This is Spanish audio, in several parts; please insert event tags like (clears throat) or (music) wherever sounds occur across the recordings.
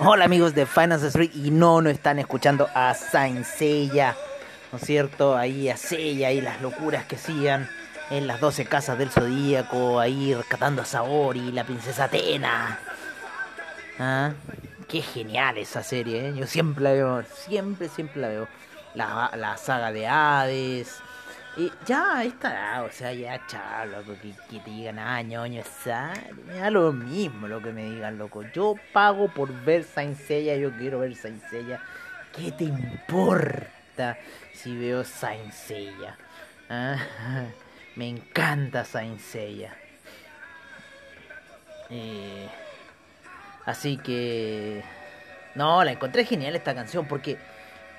Hola amigos de Finance Street y no, no están escuchando a Saint ¿no es cierto? Ahí a Seiya y las locuras que hacían en las 12 casas del Zodíaco, ahí rescatando a Saori, la princesa Atena. ¿Ah? Qué genial esa serie, ¿eh? Yo siempre la veo, siempre, siempre la veo. La, la saga de Hades, y ya está, o sea, ya chalo, que, que te digan, ah, ñoño, me da lo mismo lo que me digan, loco. Yo pago por ver Saint Seiya, yo quiero ver Saint Seiya. ¿Qué te importa si veo Saint Seiya? Ah, (laughs) me encanta Saint Seiya. Eh, así que... No, la encontré genial esta canción porque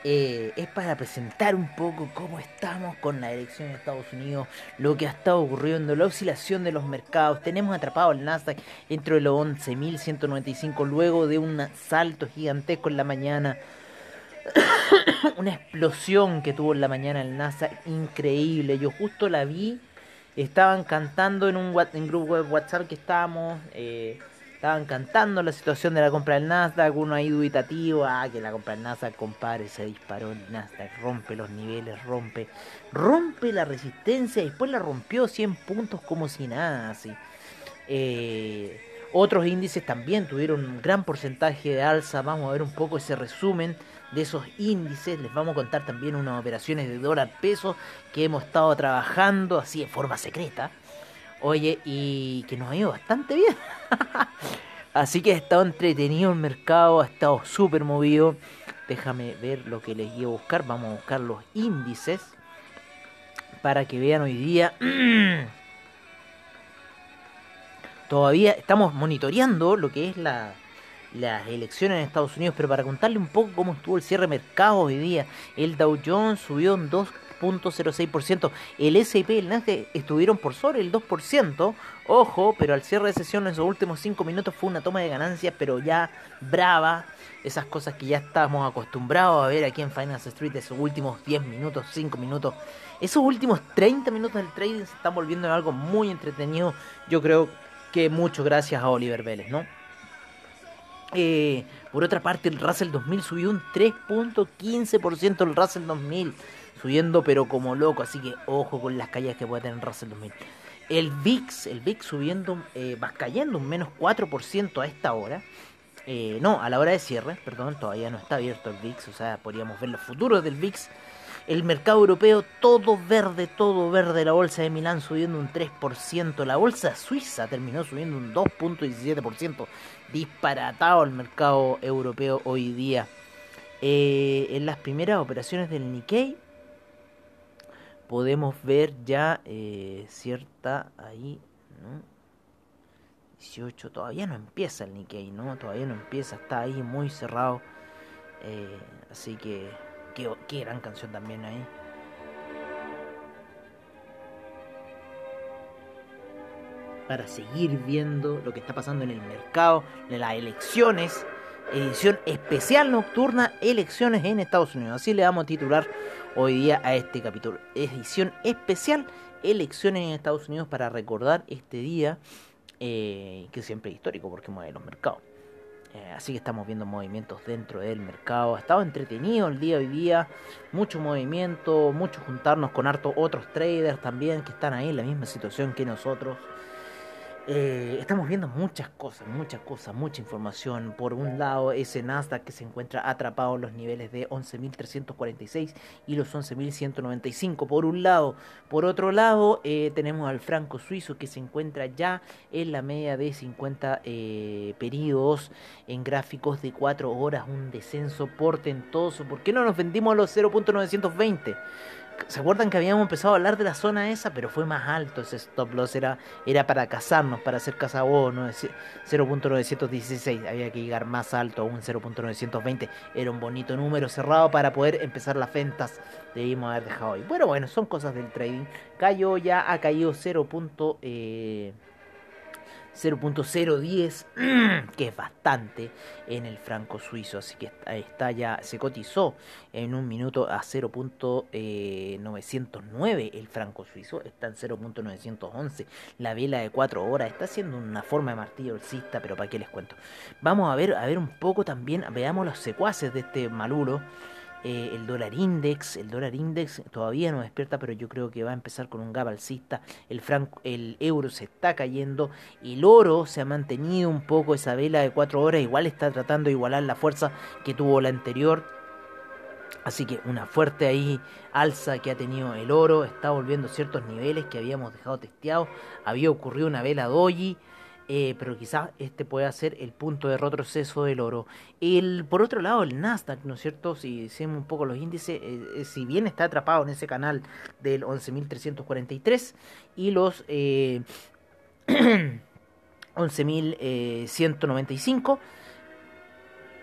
eh, es para presentar un poco cómo estamos con la elección de Estados Unidos, lo que ha estado ocurriendo, la oscilación de los mercados. Tenemos atrapado el Nasdaq dentro de los 11.195 luego de un salto gigantesco en la mañana. (coughs) Una explosión que tuvo en la mañana el Nasdaq increíble. Yo justo la vi. Estaban cantando en un grupo de WhatsApp que estábamos. Eh, Estaban cantando la situación de la compra del Nasdaq, uno ahí dubitativo, ah, que la compra del Nasdaq, compadre, se disparó el Nasdaq, rompe los niveles, rompe, rompe la resistencia después la rompió 100 puntos como si nada, así. Eh, otros índices también tuvieron un gran porcentaje de alza, vamos a ver un poco ese resumen de esos índices, les vamos a contar también unas operaciones de dólar peso que hemos estado trabajando así de forma secreta. Oye, y que nos ha ido bastante bien. (laughs) Así que ha estado entretenido el mercado, ha estado súper movido. Déjame ver lo que les iba a buscar. Vamos a buscar los índices para que vean hoy día. (clears throat) Todavía estamos monitoreando lo que es la, las elecciones en Estados Unidos, pero para contarle un poco cómo estuvo el cierre de mercado hoy día, el Dow Jones subió en 2 0.06%. El S&P y el Nasdaq estuvieron por sobre el 2%. Ojo, pero al cierre de sesión en esos últimos 5 minutos fue una toma de ganancias, pero ya brava. Esas cosas que ya estamos acostumbrados a ver aquí en Finance Street, esos últimos 10 minutos, 5 minutos. Esos últimos 30 minutos del trading se están volviendo en algo muy entretenido. Yo creo que mucho gracias a Oliver Vélez, ¿no? Eh, por otra parte, el Russell 2000 subió un 3.15% el Russell 2000 subiendo pero como loco, así que ojo con las caídas que puede tener Russell 2000. El VIX, el VIX subiendo, eh, va cayendo un menos 4% a esta hora. Eh, no, a la hora de cierre, perdón, todavía no está abierto el VIX, o sea, podríamos ver los futuros del VIX. El mercado europeo, todo verde, todo verde. La bolsa de Milán subiendo un 3%. La bolsa suiza terminó subiendo un 2.17%. Disparatado el mercado europeo hoy día. Eh, en las primeras operaciones del Nikkei, podemos ver ya eh, cierta ahí, ¿no? 18, todavía no empieza el Nikkei, ¿no? Todavía no empieza, está ahí muy cerrado. Eh, así que, qué, gran canción también ahí. Para seguir viendo lo que está pasando en el mercado, de las elecciones, edición especial nocturna, elecciones en Estados Unidos. Así le vamos a titular hoy día a este capítulo. Edición especial, elecciones en Estados Unidos para recordar este día eh, que siempre es histórico porque mueve los mercados. Eh, así que estamos viendo movimientos dentro del mercado. Ha estado entretenido el día hoy día. Mucho movimiento, mucho juntarnos con harto otros traders también que están ahí en la misma situación que nosotros. Eh, estamos viendo muchas cosas, muchas cosas, mucha información. Por un lado, ese Nasdaq que se encuentra atrapado en los niveles de 11.346 y los 11.195. Por un lado, por otro lado, eh, tenemos al franco suizo que se encuentra ya en la media de 50 eh, periodos en gráficos de 4 horas. Un descenso portentoso. ¿Por qué no nos vendimos a los 0.920? ¿Se acuerdan que habíamos empezado a hablar de la zona esa? Pero fue más alto ese stop loss. Era, era para cazarnos, para hacer cazabó, ¿no? 0.916. Había que llegar más alto, a un 0.920. Era un bonito número cerrado para poder empezar las ventas. Debimos haber dejado ahí. Bueno, bueno, son cosas del trading. Cayó ya, ha caído 0. 0.010, (clears throat) que es bastante en el franco suizo, así que está ya, se cotizó en un minuto a 0.909 el franco suizo, está en 0.911, la vela de 4 horas, está haciendo una forma de martillo alcista, pero para qué les cuento. Vamos a ver, a ver un poco también, veamos los secuaces de este Maluro. Eh, el dólar index, el dólar index todavía no despierta, pero yo creo que va a empezar con un gap alcista. El, franco, el euro se está cayendo, el oro se ha mantenido un poco esa vela de 4 horas, igual está tratando de igualar la fuerza que tuvo la anterior. Así que una fuerte ahí alza que ha tenido el oro, está volviendo ciertos niveles que habíamos dejado testeados. Había ocurrido una vela doji eh, pero quizás este pueda ser el punto de retroceso del oro. El, por otro lado, el Nasdaq, ¿no es cierto? Si decimos un poco los índices, eh, eh, si bien está atrapado en ese canal del 11.343 y los (clears throat) 11.195,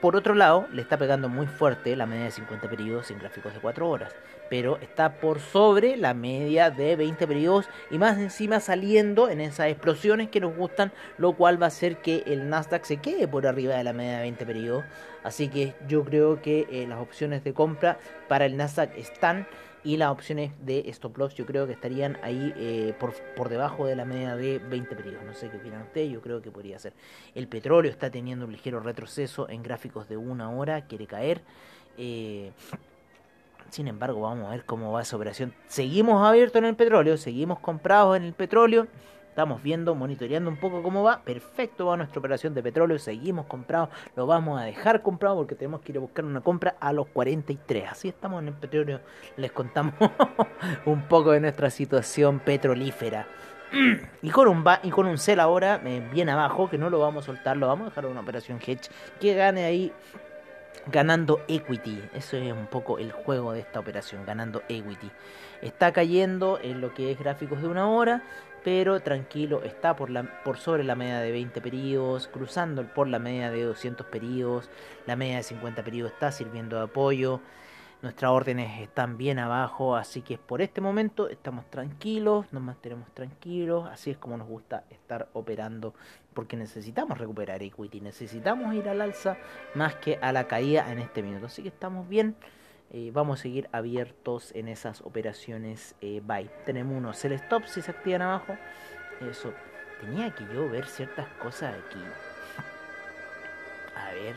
por otro lado, le está pegando muy fuerte la media de 50 periodos en gráficos de 4 horas, pero está por sobre la media de 20 periodos y más encima saliendo en esas explosiones que nos gustan, lo cual va a hacer que el Nasdaq se quede por arriba de la media de 20 periodos. Así que yo creo que eh, las opciones de compra para el Nasdaq están y las opciones de stop loss yo creo que estarían ahí eh, por, por debajo de la media de 20 periodos. No sé qué opinan ustedes, yo creo que podría ser. El petróleo está teniendo un ligero retroceso en gráficos de una hora, quiere caer. Eh, sin embargo, vamos a ver cómo va esa operación. Seguimos abiertos en el petróleo, seguimos comprados en el petróleo. Estamos viendo, monitoreando un poco cómo va. Perfecto va nuestra operación de petróleo. Seguimos comprados. Lo vamos a dejar comprado porque tenemos que ir a buscar una compra a los 43. Así estamos en el petróleo. Les contamos (laughs) un poco de nuestra situación petrolífera. (clears throat) Y con un, y con un cel ahora eh, bien abajo, que no lo vamos a soltar, lo vamos a dejar en una operación hedge que gane ahí ganando equity. Eso es un poco el juego de esta operación, ganando equity. Está cayendo en lo que es gráficos de una hora pero tranquilo, está por, la, por sobre la media de 20 periodos, cruzando por la media de 200 periodos, la media de 50 periodos está sirviendo de apoyo, nuestras órdenes están bien abajo, así que por este momento estamos tranquilos, nos mantenemos tranquilos, así es como nos gusta estar operando, porque necesitamos recuperar equity, necesitamos ir al alza más que a la caída en este minuto, así que estamos bien. Eh, vamos a seguir abiertos en esas operaciones eh, buy. Tenemos unos el stop si se activan abajo. Eso. Tenía que yo ver ciertas cosas aquí. A ver.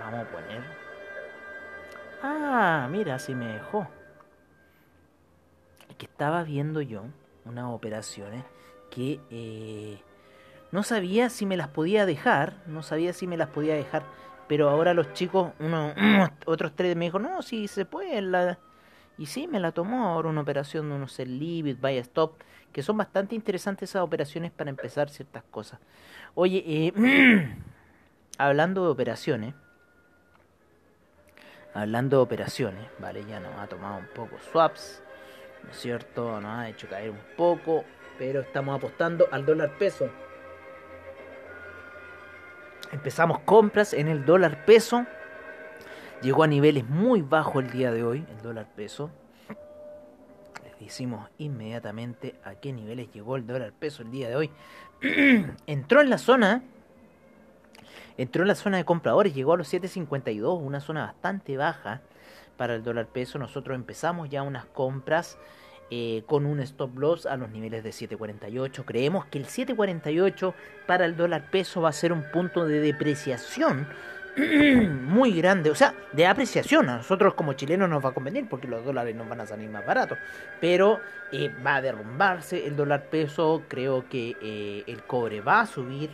Vamos a poner. Ah, mira, si me dejó. Que estaba viendo yo unas operaciones que eh, no sabía si me las podía dejar. No sabía si me las podía dejar pero ahora los chicos, uno, (clears throat) otros tres me dijo, no, sí se puede. La... Y sí, me la tomó ahora una operación de unos Leave Buy Stop, que son bastante interesantes esas operaciones para empezar ciertas cosas. Oye, eh, (clears throat) hablando de operaciones, hablando de operaciones, vale, ya nos ha tomado un poco swaps, ¿no es cierto? Nos ha hecho caer un poco, pero estamos apostando al dólar peso empezamos compras en el dólar peso. Llegó a niveles muy bajos el día de hoy, el dólar peso. Les decimos inmediatamente a qué niveles llegó el dólar peso el día de hoy. (clears throat) entró en la zona, entró en la zona de compradores, llegó a los 7.52, una zona bastante baja para el dólar peso. Nosotros empezamos ya unas compras eh, con un stop loss a los niveles de 7.48. Creemos que el 7.48 para el dólar peso va a ser un punto de depreciación (clears throat) muy grande, o sea, de apreciación. A nosotros como chilenos nos va a convenir porque los dólares nos van a salir más baratos, pero eh, va a derrumbarse el dólar peso, creo que eh, el cobre va a subir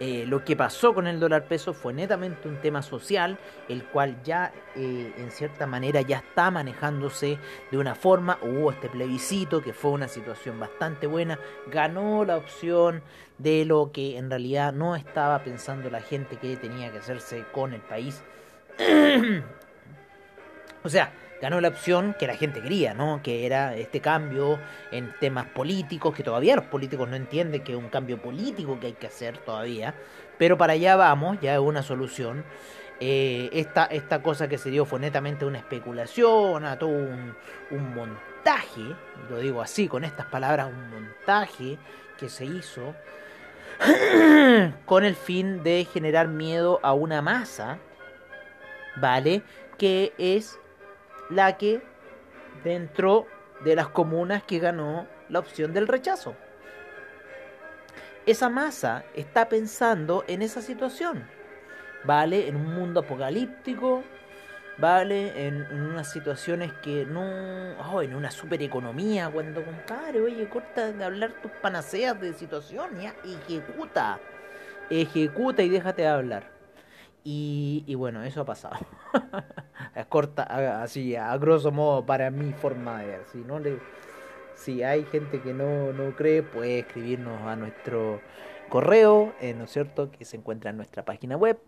eh, lo que pasó con el dólar peso fue netamente un tema social, el cual ya eh, en cierta manera ya está manejándose de una forma. Hubo este plebiscito que fue una situación bastante buena, ganó la opción de lo que en realidad no estaba pensando la gente que tenía que hacerse con el país. (coughs) o sea, ganó la opción que la gente quería, ¿no? Que era este cambio en temas políticos, que todavía los políticos no entienden que es un cambio político que hay que hacer todavía, pero para allá vamos, ya es una solución. Eh, esta, esta cosa que se dio fue netamente una especulación, a todo un, un montaje, lo digo así, con estas palabras, un montaje que se hizo (clears throat) con el fin de generar miedo a una masa, ¿vale? Que es la que dentro de las comunas que ganó la opción del rechazo. Esa masa está pensando en esa situación, ¿vale? En un mundo apocalíptico, ¿vale? En, unas situaciones que no... Oh, en una supereconomía, cuando, compadre, oye, corta de hablar tus panaceas de situación, ya, ejecuta, ejecuta y déjate de hablar. Y, bueno, eso ha pasado. (laughs) corta, así, a grosso modo, para mi forma de ver. Si, no si hay gente que no, no cree, puede escribirnos a nuestro correo, eh, ¿no es cierto?, que se encuentra en nuestra página web,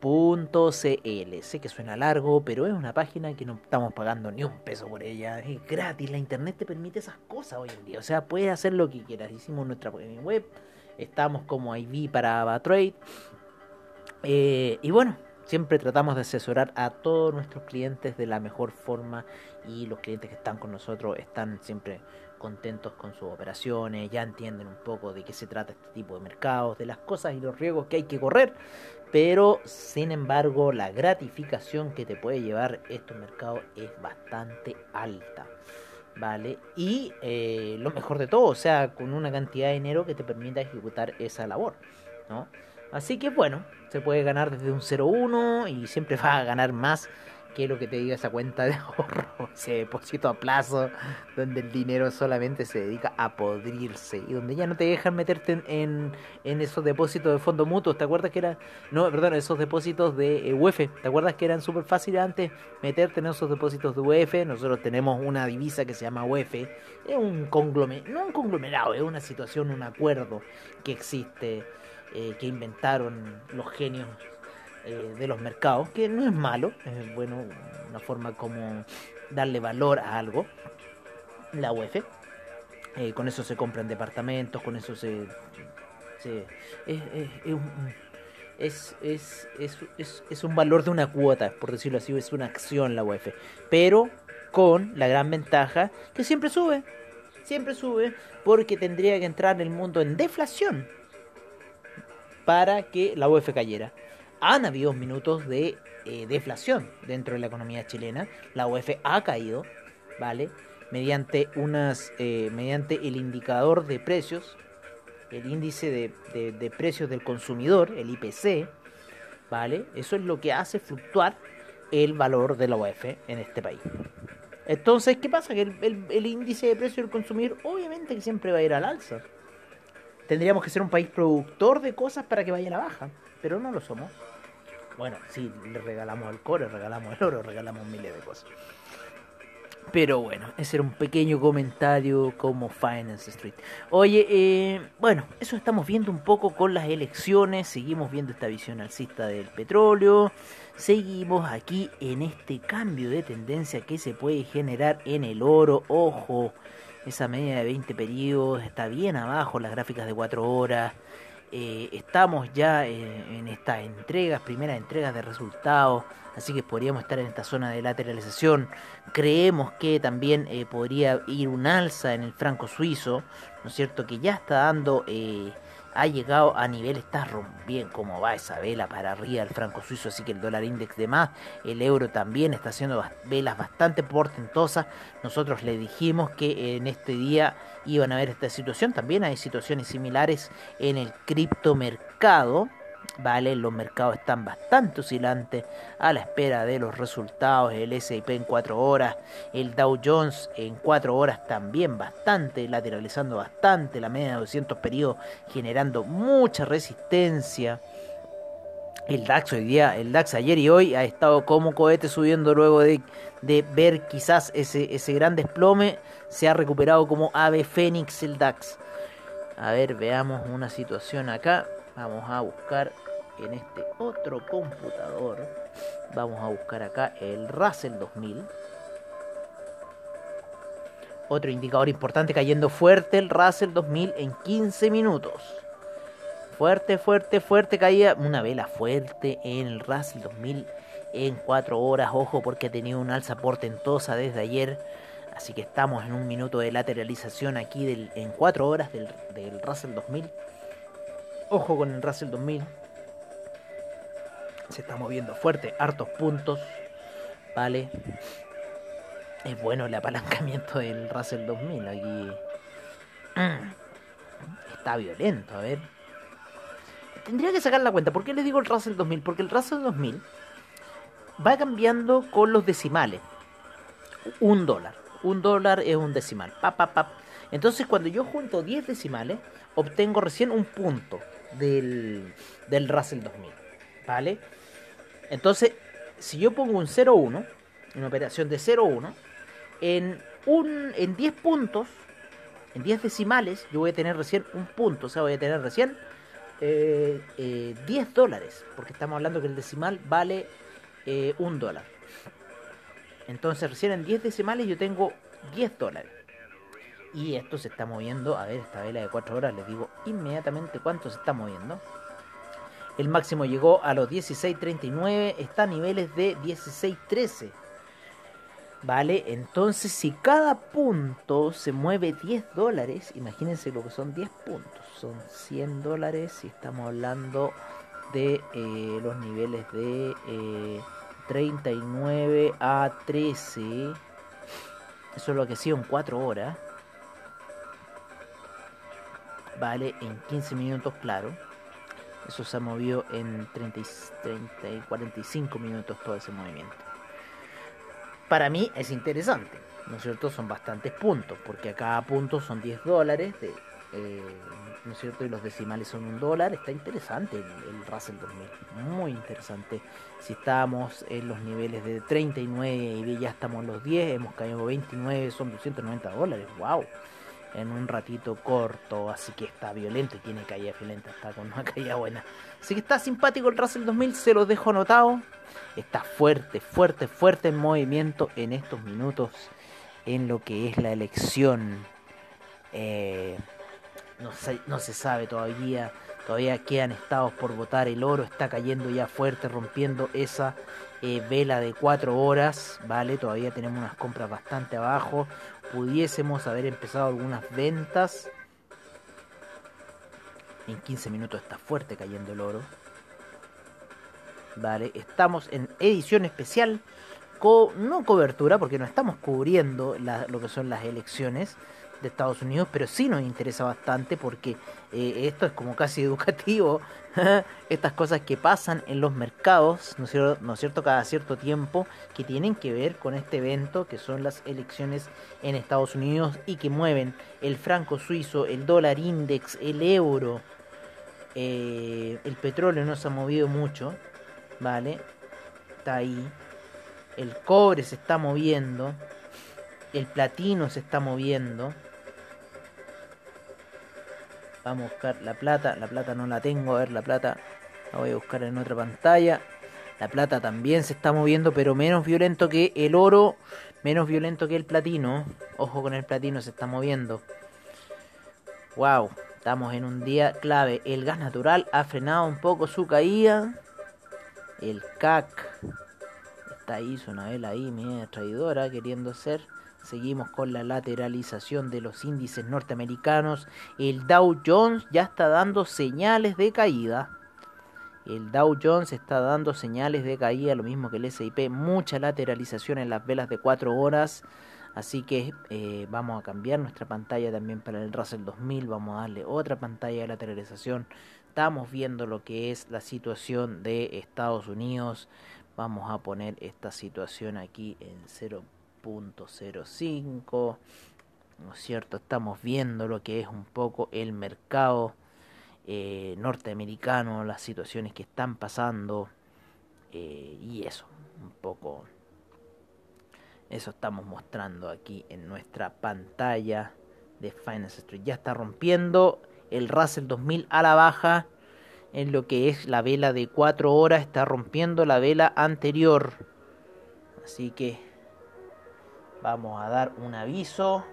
finance-street.webnode.cl. Sé que suena largo, pero es una página que no estamos pagando ni un peso por ella. Es gratis, la internet te permite esas cosas hoy en día. O sea, puedes hacer lo que quieras. Hicimos nuestra web, estamos como IV para Avatrade. Eh, y bueno, siempre tratamos de asesorar a todos nuestros clientes de la mejor forma y los clientes que están con nosotros están siempre contentos con sus operaciones, ya entienden un poco de qué se trata este tipo de mercados, de las cosas y los riesgos que hay que correr, pero sin embargo la gratificación que te puede llevar estos mercados es bastante alta. ¿Vale? Y eh, lo mejor de todo, o sea, con una cantidad de dinero que te permita ejecutar esa labor, ¿no? Así que bueno, se puede ganar desde un 0,1 y siempre (laughs) va a ganar más que lo que te diga esa cuenta de (laughs) ahorro, ese depósito a plazo, donde el dinero solamente se dedica a podrirse y donde ya no te dejan meterte en, en, esos depósitos de fondo mutuo. ¿Te acuerdas que era, no, perdón, esos depósitos de eh, UEF? ¿Te acuerdas que eran súper fáciles antes meterte en esos depósitos de UEF? Nosotros tenemos una divisa que se llama UEF, es un conglomerado, no un conglomerado, es una situación, un acuerdo que existe eh, que inventaron los genios eh, de los mercados, que no es malo, es bueno, una forma como darle valor a algo, la UEF. Eh, con eso se compran departamentos, con eso se... es, es, es, es, es, un valor de una cuota, por decirlo así, es una acción la UEF. Pero con la gran ventaja que siempre sube, siempre sube, porque tendría que entrar el mundo en deflación para que la UEF cayera. Han habido minutos de eh, deflación dentro de la economía chilena. La UEF ha caído, ¿vale? Mediante, unas, eh, mediante el indicador de precios, el índice de, precios del consumidor, el IPC, ¿vale? Eso es lo que hace fluctuar el valor de la UEF en este país. Entonces, ¿qué pasa? Que el índice de precios del consumidor obviamente que siempre va a ir al alza tendríamos que ser un país productor de cosas para que vaya a la baja, pero no lo somos. Bueno, sí, le regalamos el core, regalamos el oro, (laughs) regalamos miles de cosas. Pero bueno, ese era un pequeño comentario como Finance Street. Oye, eh, bueno, eso estamos viendo un poco con las elecciones, seguimos viendo esta visión alcista del petróleo, seguimos aquí en este cambio de tendencia que se puede generar en el oro, ojo, esa media de 20 periodos está bien abajo, las gráficas de 4 horas. Eh, estamos ya en, estas entregas, primeras entregas de resultados, así que podríamos estar en esta zona de lateralización. Creemos que también eh, podría ir un alza en el franco suizo, ¿no es cierto? Que ya está dando eh, ha llegado a nivel, está bien como va esa vela para arriba el franco suizo, así que el dólar index de más, el euro también está haciendo velas bastante portentosas. Nosotros le dijimos que en este día iban a ver esta situación, también hay situaciones similares en el criptomercado. Vale, los mercados están bastante oscilantes a la espera de los resultados. El S&P en 4 horas, el Dow Jones en 4 horas también bastante, lateralizando bastante, la media de 200 periodos generando mucha resistencia. El DAX hoy día, el DAX ayer y hoy ha estado como cohete subiendo luego de, de ver quizás ese, ese gran desplome. Se ha recuperado como ave fénix el DAX. A ver, veamos una situación acá. Vamos a buscar en este otro computador. Vamos a buscar acá el Russell 2000. Otro indicador importante cayendo fuerte el Russell 2000 en 15 minutos. Fuerte, fuerte, fuerte caía. Una vela fuerte en el Russell 2000 en 4 horas. Ojo porque ha tenido una alza portentosa desde ayer. Así que estamos en un minuto de lateralización aquí en 4 horas del, del Russell 2000. Ojo con el Russell 2000. Se está moviendo fuerte, hartos puntos. Vale. Es bueno el apalancamiento del Russell 2000. Aquí (clears throat) está violento, a ver. Tendría que sacar la cuenta. ¿Por qué le digo el Russell 2000? Porque el Russell 2000 va cambiando con los decimales. Un dólar. Un dólar es un decimal. Pa. Entonces cuando yo junto 10 decimales, obtengo recién un punto del, del Russell 2000. ¿Vale? Entonces, si yo pongo un 0,1, una operación de 0,1, en, un, en 10 puntos, en 10 decimales, yo voy a tener recién un punto, o sea, voy a tener recién eh, eh, 10 dólares, porque estamos hablando que el decimal vale eh, un dólar. Entonces, recién en 10 decimales yo tengo 10 dólares. Y esto se está moviendo, a ver, esta vela de 4 horas, les digo inmediatamente cuánto se está moviendo. El máximo llegó a los 16.39, está a niveles de 16.13. ¿Vale? Entonces, si cada punto se mueve 10 dólares, imagínense lo que son 10 puntos. Son 100 dólares y estamos hablando de eh, los niveles de eh, 39 a 13. Eso es lo que ha sido en 4 horas. Vale, en 15 minutos, claro. Eso se ha movido en 30, 30 y 45 minutos todo ese movimiento. Para mí es interesante, ¿no es cierto? Son bastantes puntos, porque a cada punto son 10 dólares, de, eh, ¿no es cierto? Y los decimales son un dólar. Está interesante el, el Russell 2000, muy interesante. Si estamos en los niveles de 39 y ya estamos en los 10, hemos caído 29, son 290 dólares, wow en un ratito corto, así que está violento y tiene caída violenta, está con una (laughs) caída buena. Así que está simpático el Russell 2000, se los dejo anotado. Está fuerte, fuerte, fuerte en movimiento en estos minutos en lo que es la elección. Eh, no, se, no se sabe todavía, todavía quedan estados por votar, el oro está cayendo ya fuerte, rompiendo esa eh, vela de 4 horas, ¿vale? Todavía tenemos unas compras bastante abajo, pudiésemos haber empezado algunas ventas. En 15 minutos está fuerte cayendo el oro. Vale, estamos en edición especial. con no cobertura, porque no estamos cubriendo la, lo que son las elecciones de Estados Unidos, pero sí nos interesa bastante porque eh, esto es como casi (laughs) educativo, estas cosas que pasan en los mercados, ¿no es, cierto? ¿no es cierto? Cada cierto tiempo, que tienen que ver con este evento, que son las elecciones en Estados Unidos y que mueven el franco suizo, el dólar index, el euro, eh, el petróleo no se ha movido mucho, ¿vale? Está ahí. El cobre se está moviendo. El platino se está moviendo. Vamos a buscar la plata. La plata no la tengo. A ver, la plata la voy a buscar en otra pantalla. La plata también se está moviendo, pero menos violento que el oro. Menos violento que el platino. Ojo con el platino, se está moviendo. Wow, estamos en un día clave. El gas natural ha frenado un poco su caída. El CAC está ahí, su vela ahí, media traidora, queriendo ser. Seguimos con la lateralización de los índices norteamericanos. El Dow Jones ya está dando señales de caída. El Dow Jones está dando señales de caída, lo mismo que el SIP. Mucha lateralización en las velas de 4 horas. Así que eh, vamos a cambiar nuestra pantalla también para el Russell 2000. Vamos a darle otra pantalla de lateralización. Estamos viendo lo que es la situación de Estados Unidos. Vamos a poner esta situación aquí en 0.05. ¿No es cierto? Estamos viendo lo que es un poco el mercado eh, norteamericano, las situaciones que están pasando. Eh, y eso, un poco eso estamos mostrando aquí en nuestra pantalla de Finance Street. Ya está rompiendo el Russell 2000 a la baja en lo que es la vela de 4 horas. Está rompiendo la vela anterior. Así que vamos a dar un aviso.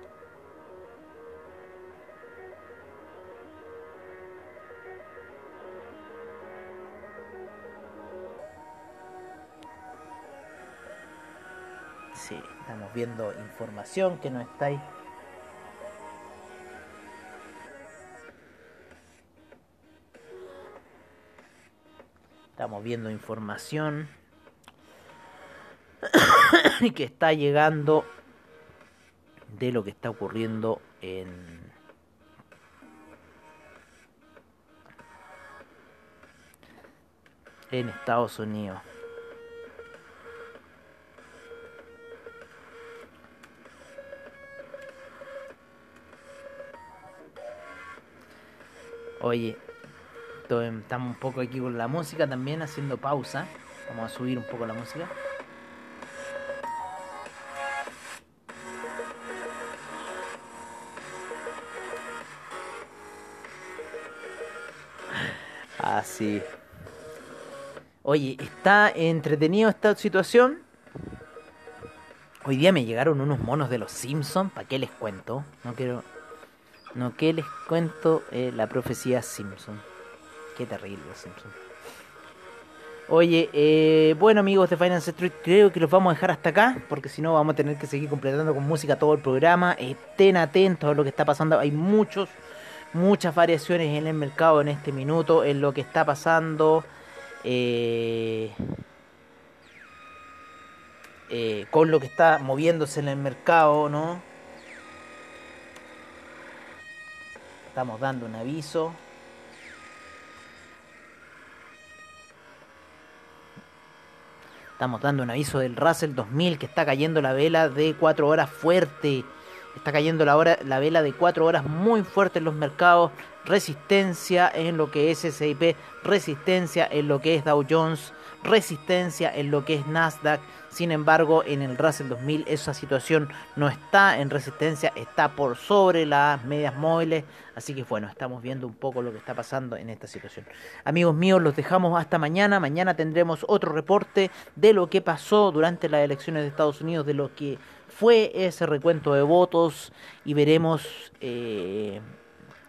Sí, estamos viendo información que no está ahí. Estamos viendo información (coughs) que está llegando de lo que está ocurriendo en Estados Unidos. Oye, estamos un poco aquí con la música también, haciendo pausa. Vamos a subir un poco la música. Ah, Oye, está entretenido esta situación. Hoy día me llegaron unos monos de los Simpsons. ¿Para qué les cuento? No quiero no, que les cuento eh, la profecía Simpson. Qué terrible Simpson. Oye, eh, bueno amigos de Finance Street, creo que los vamos a dejar hasta acá, porque si no vamos a tener que seguir completando con música todo el programa. Estén atentos a lo que está pasando. Hay muchos, muchas variaciones en el mercado en este minuto, en lo que está pasando. Eh, con lo que está moviéndose en el mercado, ¿no? Estamos dando un aviso. Estamos dando un aviso del Russell 2000 que está cayendo la vela de 4 horas fuerte. Está cayendo la, hora, la vela de 4 horas muy fuerte en los mercados. Resistencia en lo que es SIP. Resistencia en lo que es Dow Jones. Resistencia en lo que es Nasdaq. Sin embargo, en el Russell 2000 esa situación no está en resistencia, está por sobre las medias móviles. Así que bueno, estamos viendo un poco lo que está pasando en esta situación. Amigos míos, los dejamos hasta mañana. Mañana tendremos otro reporte de lo que pasó durante las elecciones de Estados Unidos, de lo que fue ese recuento de votos y veremos... Eh,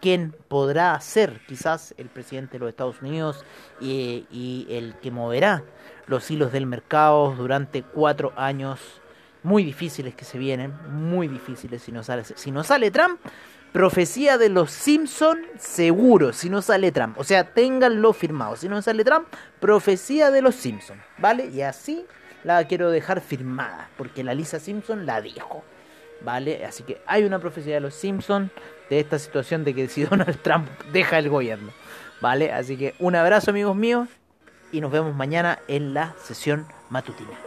quién podrá ser quizás el presidente de los Estados Unidos y, y el que moverá los hilos del mercado durante cuatro años muy difíciles que se vienen, muy difíciles si no sale, si no sale Trump. Profecía de los Simpson seguro, si no sale Trump. O sea, ténganlo firmado. Si no sale Trump, profecía de los Simpson. ¿Vale? Y así la quiero dejar firmada. Porque la Lisa Simpson la dijo. ¿Vale? Así que hay una profecía de los Simpson de esta situación de que si (laughs) Donald Trump deja el gobierno. ¿Vale? Así que un abrazo amigos míos y nos vemos mañana en la sesión matutina,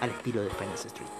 al estilo de Finance Street.